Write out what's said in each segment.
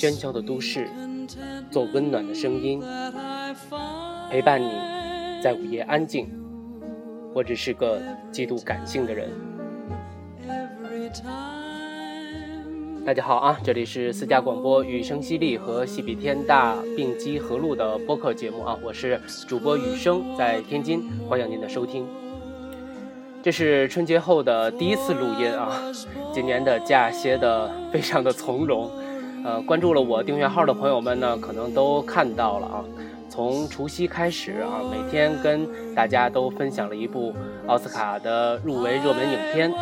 喧嚣的都市，做温暖的声音，陪伴你，在午夜安静。我只是个极度感性的人。大家好啊，这里是私家广播雨声淅沥和戏比天大并机合录的播客节目啊，我是主播雨声，在天津，欢迎您的收听。这是春节后的第一次录音啊，今年的假歇的非常的从容。呃，关注了我订阅号的朋友们呢，可能都看到了啊。从除夕开始啊，每天跟大家都分享了一部奥斯卡的入围热门影片，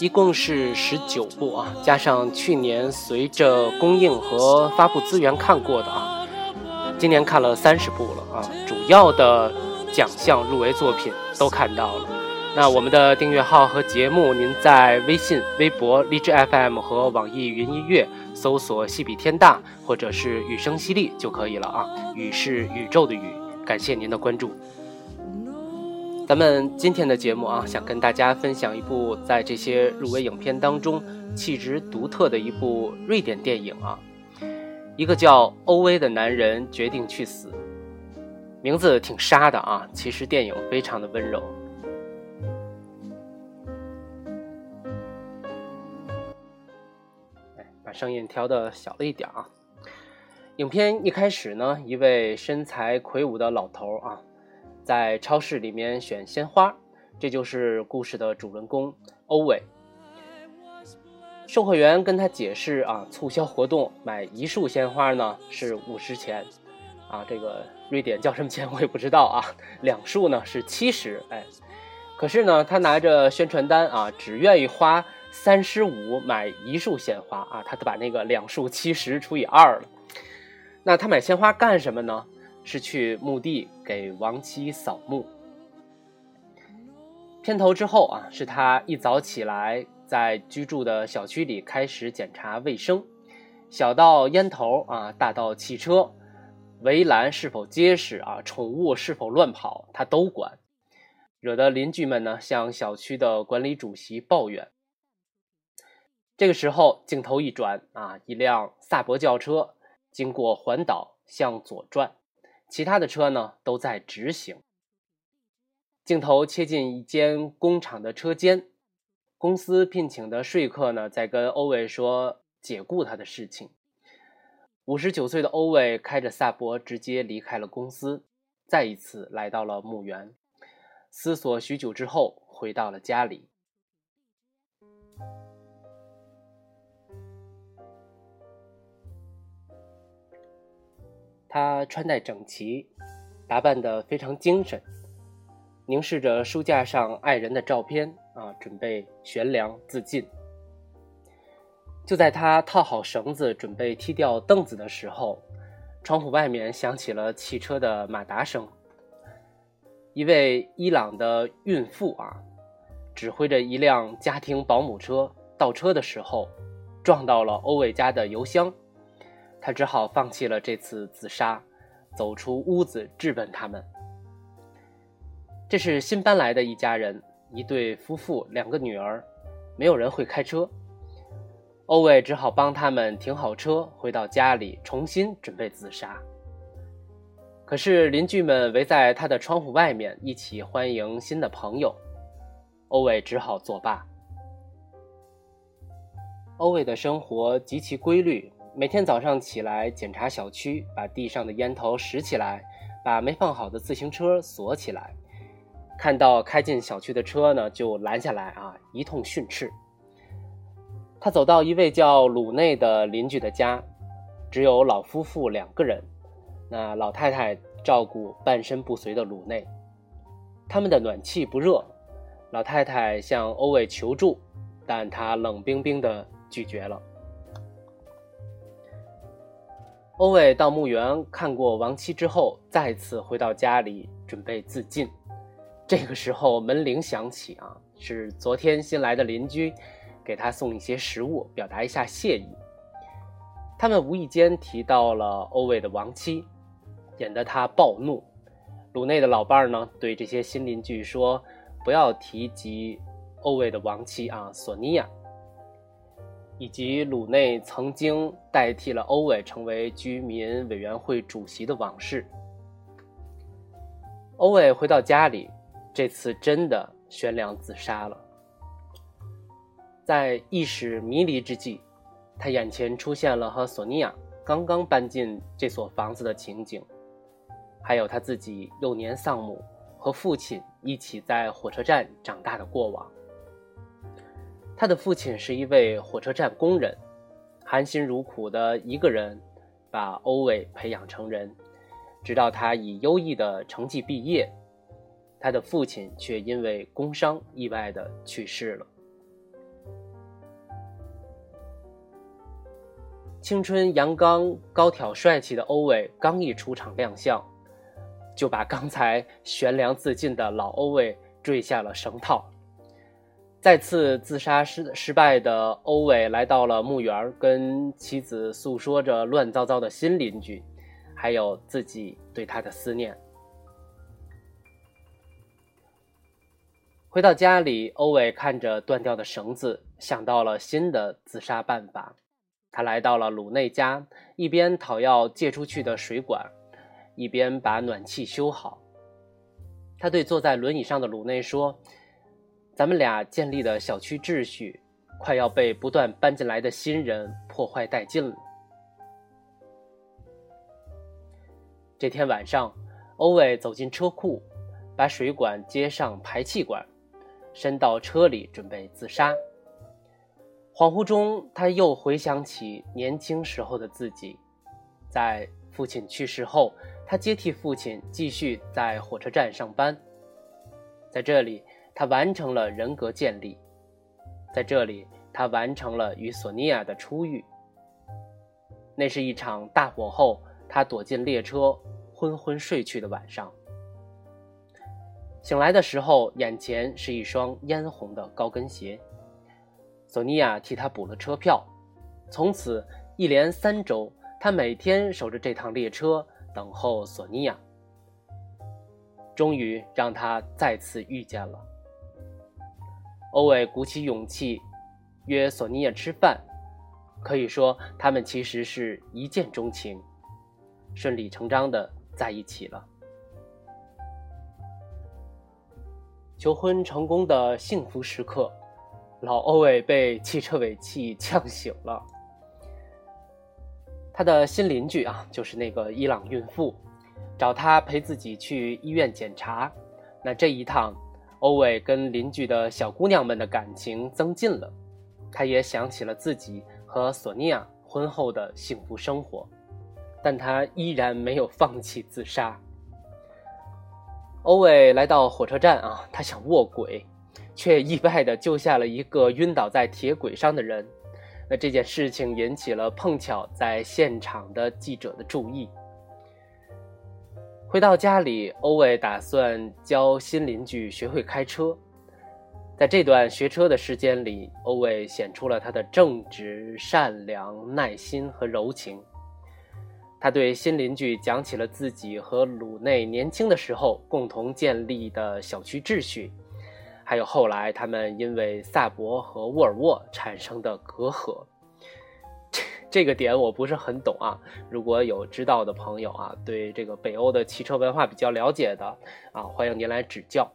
一共是十九部啊，加上去年随着公映和发布资源看过的啊，今年看了三十部了啊，主要的奖项入围作品都看到了。那我们的订阅号和节目，您在微信、微博、荔枝 FM 和网易云音乐搜索“戏比天大”或者是“雨声淅沥”就可以了啊。雨是宇宙的雨，感谢您的关注。咱们今天的节目啊，想跟大家分享一部在这些入围影片当中气质独特的一部瑞典电影啊，一个叫欧威的男人决定去死，名字挺杀的啊，其实电影非常的温柔。把声音调的小了一点啊。影片一开始呢，一位身材魁梧的老头啊，在超市里面选鲜花，这就是故事的主人公欧伟。售货员跟他解释啊，促销活动买一束鲜花呢是五十钱，啊，这个瑞典叫什么钱我也不知道啊，两束呢是七十，哎，可是呢他拿着宣传单啊，只愿意花三十五买一束鲜花啊，他把那个两束七十除以二了。那他买鲜花干什么呢？是去墓地给亡妻扫墓。片头之后啊，是他一早起来，在居住的小区里开始检查卫生，小到烟头啊，大到汽车、围栏是否结实啊，宠物是否乱跑，他都管，惹得邻居们呢向小区的管理主席抱怨。这个时候，镜头一转啊，一辆萨博轿车。经过环岛向左转，其他的车呢都在直行。镜头切进一间工厂的车间，公司聘请的说客呢在跟欧伟说解雇他的事情。五十九岁的欧伟开着萨博直接离开了公司，再一次来到了墓园，思索许久之后回到了家里。他穿戴整齐，打扮得非常精神，凝视着书架上爱人的照片啊，准备悬梁自尽。就在他套好绳子，准备踢掉凳子的时候，窗户外面响起了汽车的马达声。一位伊朗的孕妇啊，指挥着一辆家庭保姆车倒车的时候，撞到了欧伟家的油箱。他只好放弃了这次自杀，走出屋子质问他们。这是新搬来的一家人，一对夫妇，两个女儿，没有人会开车。欧伟只好帮他们停好车，回到家里重新准备自杀。可是邻居们围在他的窗户外面，一起欢迎新的朋友，欧伟只好作罢。欧伟的生活极其规律。每天早上起来检查小区，把地上的烟头拾起来，把没放好的自行车锁起来。看到开进小区的车呢，就拦下来啊，一通训斥。他走到一位叫鲁内的邻居的家，只有老夫妇两个人。那老太太照顾半身不遂的鲁内，他们的暖气不热。老太太向欧伟求助，但他冷冰冰地拒绝了。欧伟到墓园看过亡妻之后，再次回到家里准备自尽。这个时候门铃响起啊，是昨天新来的邻居给他送一些食物，表达一下谢意。他们无意间提到了欧卫的亡妻，引得他暴怒。鲁内的老伴儿呢，对这些新邻居说：“不要提及欧卫的亡妻啊，索尼娅。”以及鲁内曾经代替了欧伟成为居民委员会主席的往事。欧伟回到家里，这次真的悬梁自杀了。在意识迷离之际，他眼前出现了和索尼娅刚刚搬进这所房子的情景，还有他自己幼年丧母和父亲一起在火车站长大的过往。他的父亲是一位火车站工人，含辛茹苦的一个人把欧伟培养成人，直到他以优异的成绩毕业，他的父亲却因为工伤意外的去世了。青春阳刚、高挑、帅气的欧伟刚一出场亮相，就把刚才悬梁自尽的老欧伟坠下了绳套。再次自杀失失败的欧伟来到了墓园，跟妻子诉说着乱糟糟的新邻居，还有自己对他的思念。回到家里，欧伟看着断掉的绳子，想到了新的自杀办法。他来到了鲁内家，一边讨要借出去的水管，一边把暖气修好。他对坐在轮椅上的鲁内说。咱们俩建立的小区秩序，快要被不断搬进来的新人破坏殆尽了。这天晚上，欧伟走进车库，把水管接上排气管，伸到车里准备自杀。恍惚中，他又回想起年轻时候的自己，在父亲去世后，他接替父亲继续在火车站上班，在这里。他完成了人格建立，在这里，他完成了与索尼娅的初遇。那是一场大火后，他躲进列车，昏昏睡去的晚上。醒来的时候，眼前是一双嫣红的高跟鞋。索尼娅替他补了车票，从此一连三周，他每天守着这趟列车，等候索尼娅。终于让他再次遇见了。欧伟鼓起勇气约索尼娅吃饭，可以说他们其实是一见钟情，顺理成章的在一起了。求婚成功的幸福时刻，老欧伟被汽车尾气呛醒了。他的新邻居啊，就是那个伊朗孕妇，找他陪自己去医院检查。那这一趟。欧伟跟邻居的小姑娘们的感情增进了，他也想起了自己和索尼娅婚后的幸福生活，但他依然没有放弃自杀。欧伟来到火车站啊，他想卧轨，却意外的救下了一个晕倒在铁轨上的人。那这件事情引起了碰巧在现场的记者的注意。回到家里，欧伟打算教新邻居学会开车。在这段学车的时间里，欧伟显出了他的正直、善良、耐心和柔情。他对新邻居讲起了自己和鲁内年轻的时候共同建立的小区秩序，还有后来他们因为萨博和沃尔沃产生的隔阂。这个点我不是很懂啊，如果有知道的朋友啊，对这个北欧的汽车文化比较了解的啊，欢迎您来指教。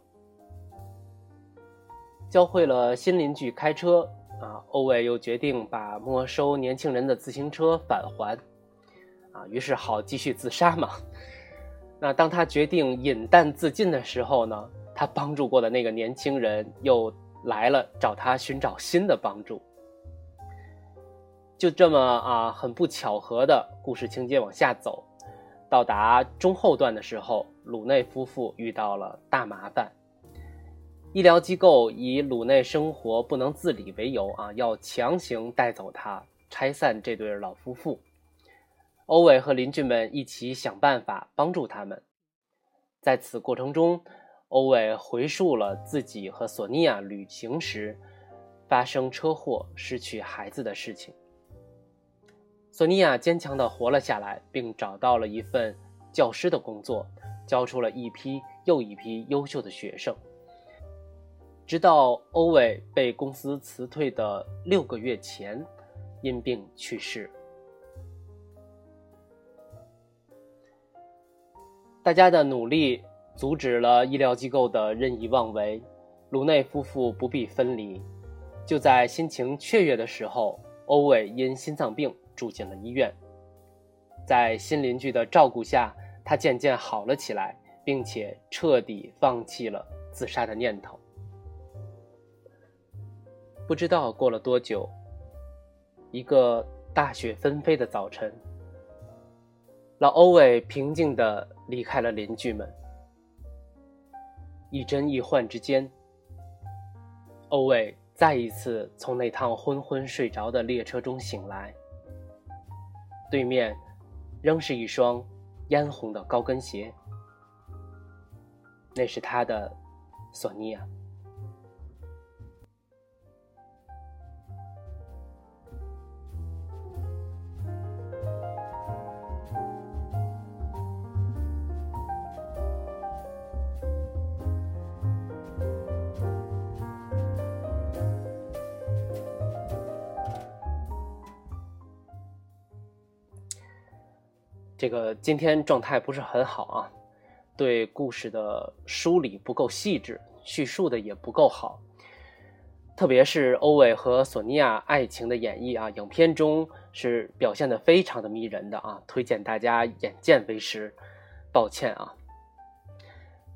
教会了新邻居开车啊，欧伟又决定把没收年轻人的自行车返还，啊，于是好继续自杀嘛。那当他决定饮弹自尽的时候呢，他帮助过的那个年轻人又来了，找他寻找新的帮助。就这么啊，很不巧合的故事情节往下走，到达中后段的时候，鲁内夫妇遇到了大麻烦。医疗机构以鲁内生活不能自理为由啊，要强行带走他，拆散这对老夫妇。欧伟和邻居们一起想办法帮助他们。在此过程中，欧伟回述了自己和索尼娅旅行时发生车祸失去孩子的事情。索尼娅坚强地活了下来，并找到了一份教师的工作，教出了一批又一批优秀的学生。直到欧伟被公司辞退的六个月前，因病去世。大家的努力阻止了医疗机构的任意妄为，鲁内夫妇不必分离。就在心情雀跃的时候，欧伟因心脏病住进了医院。在新邻居的照顾下，他渐渐好了起来，并且彻底放弃了自杀的念头。不知道过了多久，一个大雪纷飞的早晨，老欧伟平静地离开了邻居们。一真一幻之间，欧伟再一次从那趟昏昏睡着的列车中醒来。对面仍是一双嫣红的高跟鞋，那是他的索尼娅。这个今天状态不是很好啊，对故事的梳理不够细致，叙述的也不够好。特别是欧伟和索尼娅爱情的演绎啊，影片中是表现的非常的迷人的啊，推荐大家眼见为实。抱歉啊，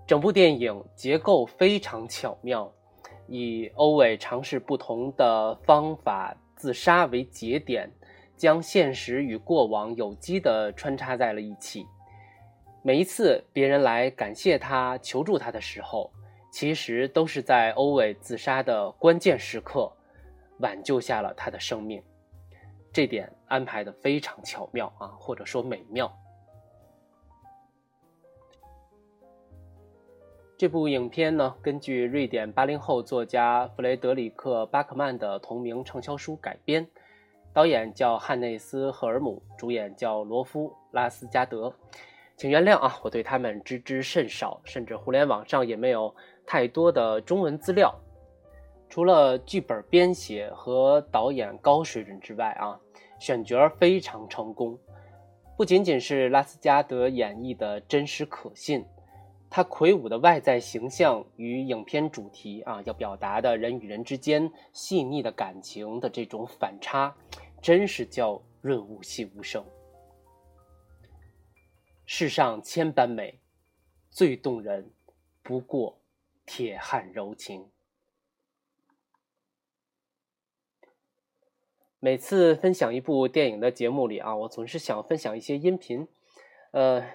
整部电影结构非常巧妙，以欧伟尝试不同的方法自杀为节点。将现实与过往有机的穿插在了一起。每一次别人来感谢他、求助他的时候，其实都是在欧伟自杀的关键时刻，挽救下了他的生命。这点安排的非常巧妙啊，或者说美妙。这部影片呢，根据瑞典八零后作家弗雷德里克·巴克曼的同名畅销书改编。导演叫汉内斯·赫尔姆，主演叫罗夫·拉斯加德。请原谅啊，我对他们知之甚少，甚至互联网上也没有太多的中文资料。除了剧本编写和导演高水准之外啊，选角非常成功。不仅仅是拉斯加德演绎的真实可信，他魁梧的外在形象与影片主题啊要表达的人与人之间细腻的感情的这种反差。真是叫润物细无声。世上千般美，最动人不过铁汉柔情。每次分享一部电影的节目里啊，我总是想分享一些音频，呃，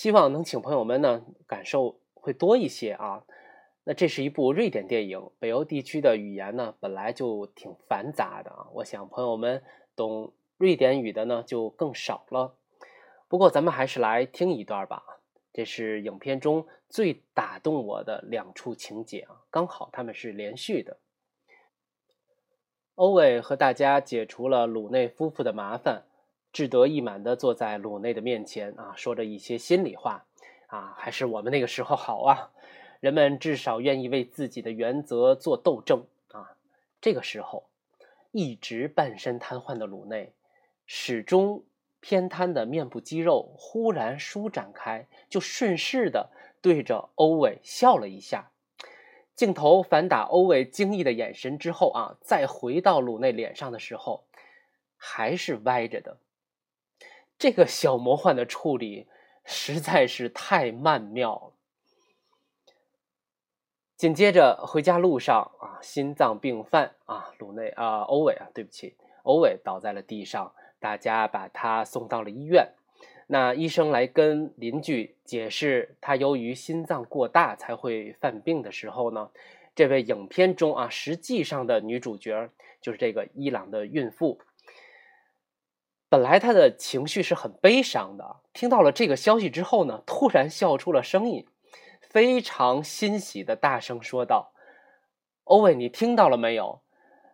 希望能请朋友们呢感受会多一些啊。那这是一部瑞典电影，北欧地区的语言呢本来就挺繁杂的啊，我想朋友们。懂瑞典语的呢就更少了，不过咱们还是来听一段吧。这是影片中最打动我的两处情节啊，刚好他们是连续的。欧伟和大家解除了鲁内夫妇的麻烦，志得意满地坐在鲁内的面前啊，说着一些心里话啊，还是我们那个时候好啊，人们至少愿意为自己的原则做斗争啊。这个时候。一直半身瘫痪的鲁内，始终偏瘫的面部肌肉忽然舒展开，就顺势的对着欧伟笑了一下。镜头反打欧伟惊异的眼神之后啊，再回到鲁内脸上的时候，还是歪着的。这个小魔幻的处理实在是太曼妙了。紧接着回家路上啊，心脏病犯啊，鲁内啊，欧伟啊，对不起，欧伟倒在了地上，大家把他送到了医院。那医生来跟邻居解释，他由于心脏过大才会犯病的时候呢，这位影片中啊，实际上的女主角就是这个伊朗的孕妇。本来他的情绪是很悲伤的，听到了这个消息之后呢，突然笑出了声音。非常欣喜的大声说道：“欧伟，你听到了没有？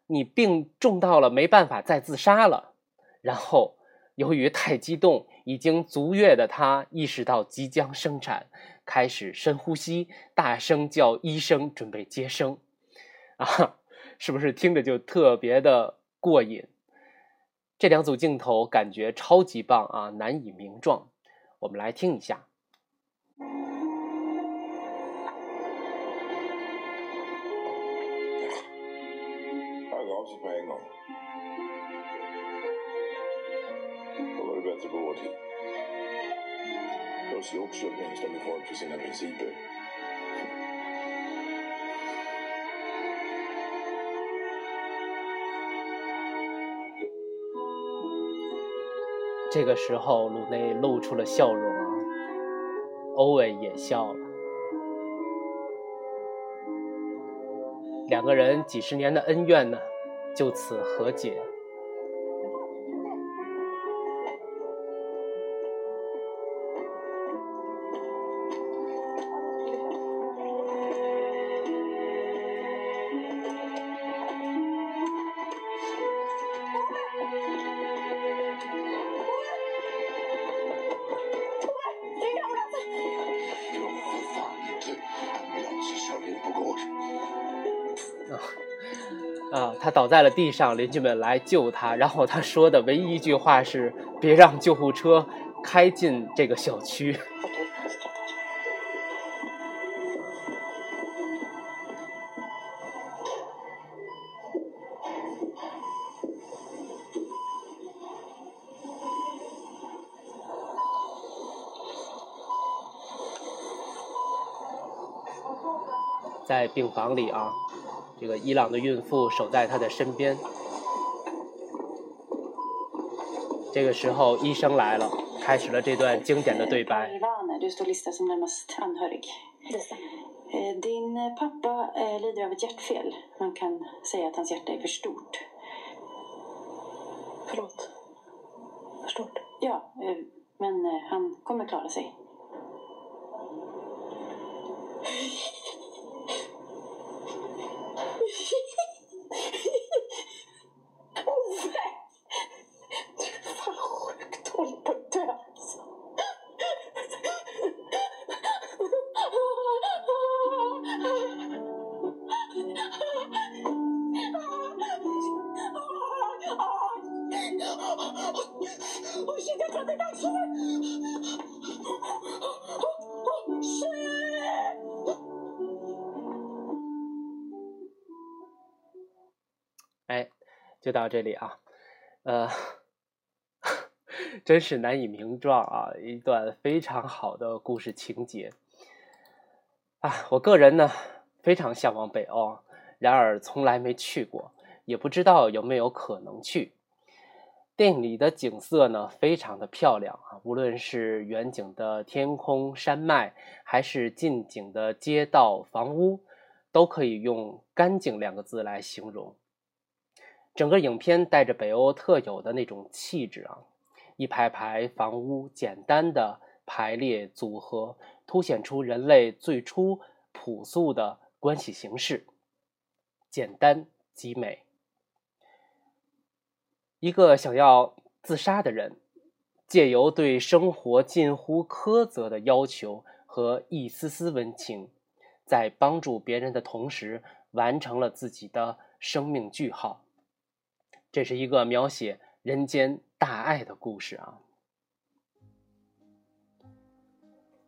你病重到了没办法再自杀了。”然后，由于太激动，已经足月的他意识到即将生产，开始深呼吸，大声叫医生准备接生。啊，是不是听着就特别的过瘾？这两组镜头感觉超级棒啊，难以名状。我们来听一下。这个时候，鲁内露出了笑容，欧文也笑了。两个人几十年的恩怨呢，就此和解。啊，他倒在了地上，邻居们来救他，然后他说的唯一一句话是：“别让救护车开进这个小区。”在病房里啊，这个伊朗的孕妇守在他的身边。这个时候，医生来了，开始了这段经典的对白。Eh, Din eh, pappa eh, lider av ett hjärtfel. Man kan säga att hans hjärta är för stort. Förlåt. Förstått. Ja, eh, men eh, han kommer klara sig. 就到这里啊，呃，真是难以名状啊，一段非常好的故事情节。啊，我个人呢非常向往北欧，然而从来没去过，也不知道有没有可能去。电影里的景色呢，非常的漂亮啊，无论是远景的天空、山脉，还是近景的街道、房屋，都可以用“干净”两个字来形容。整个影片带着北欧特有的那种气质啊，一排排房屋简单的排列组合，凸显出人类最初朴素的关系形式，简单极美。一个想要自杀的人，借由对生活近乎苛责的要求和一丝丝温情，在帮助别人的同时，完成了自己的生命句号。这是一个描写人间大爱的故事啊！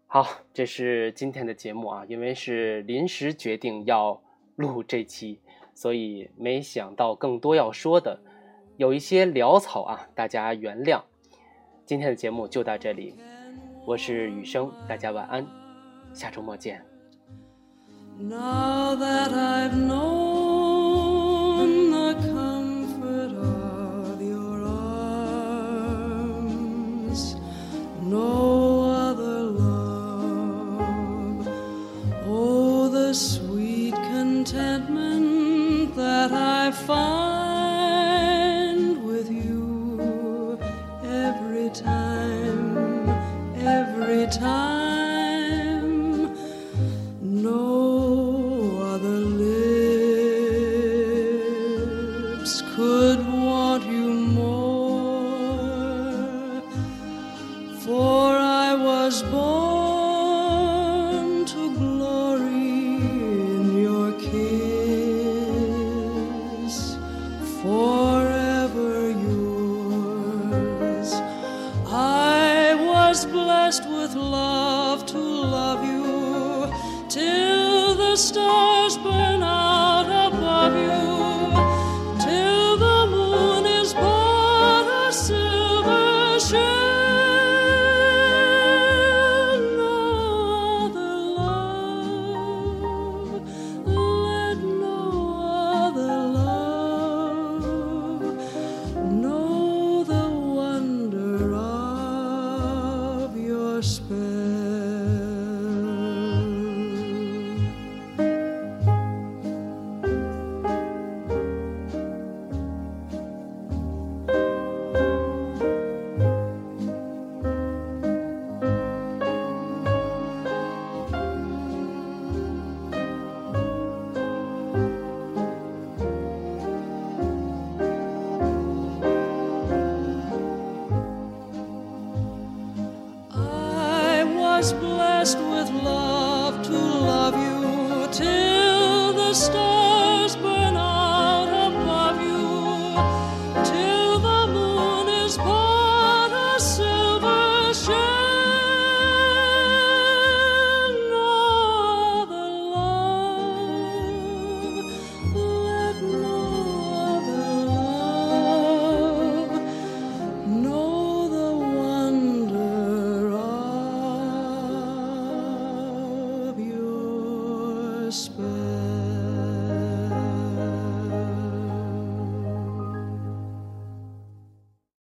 好，这是今天的节目啊，因为是临时决定要录这期，所以没想到更多要说的，有一些潦草啊，大家原谅。今天的节目就到这里，我是雨生，大家晚安，下周末见。Now that I've known was born.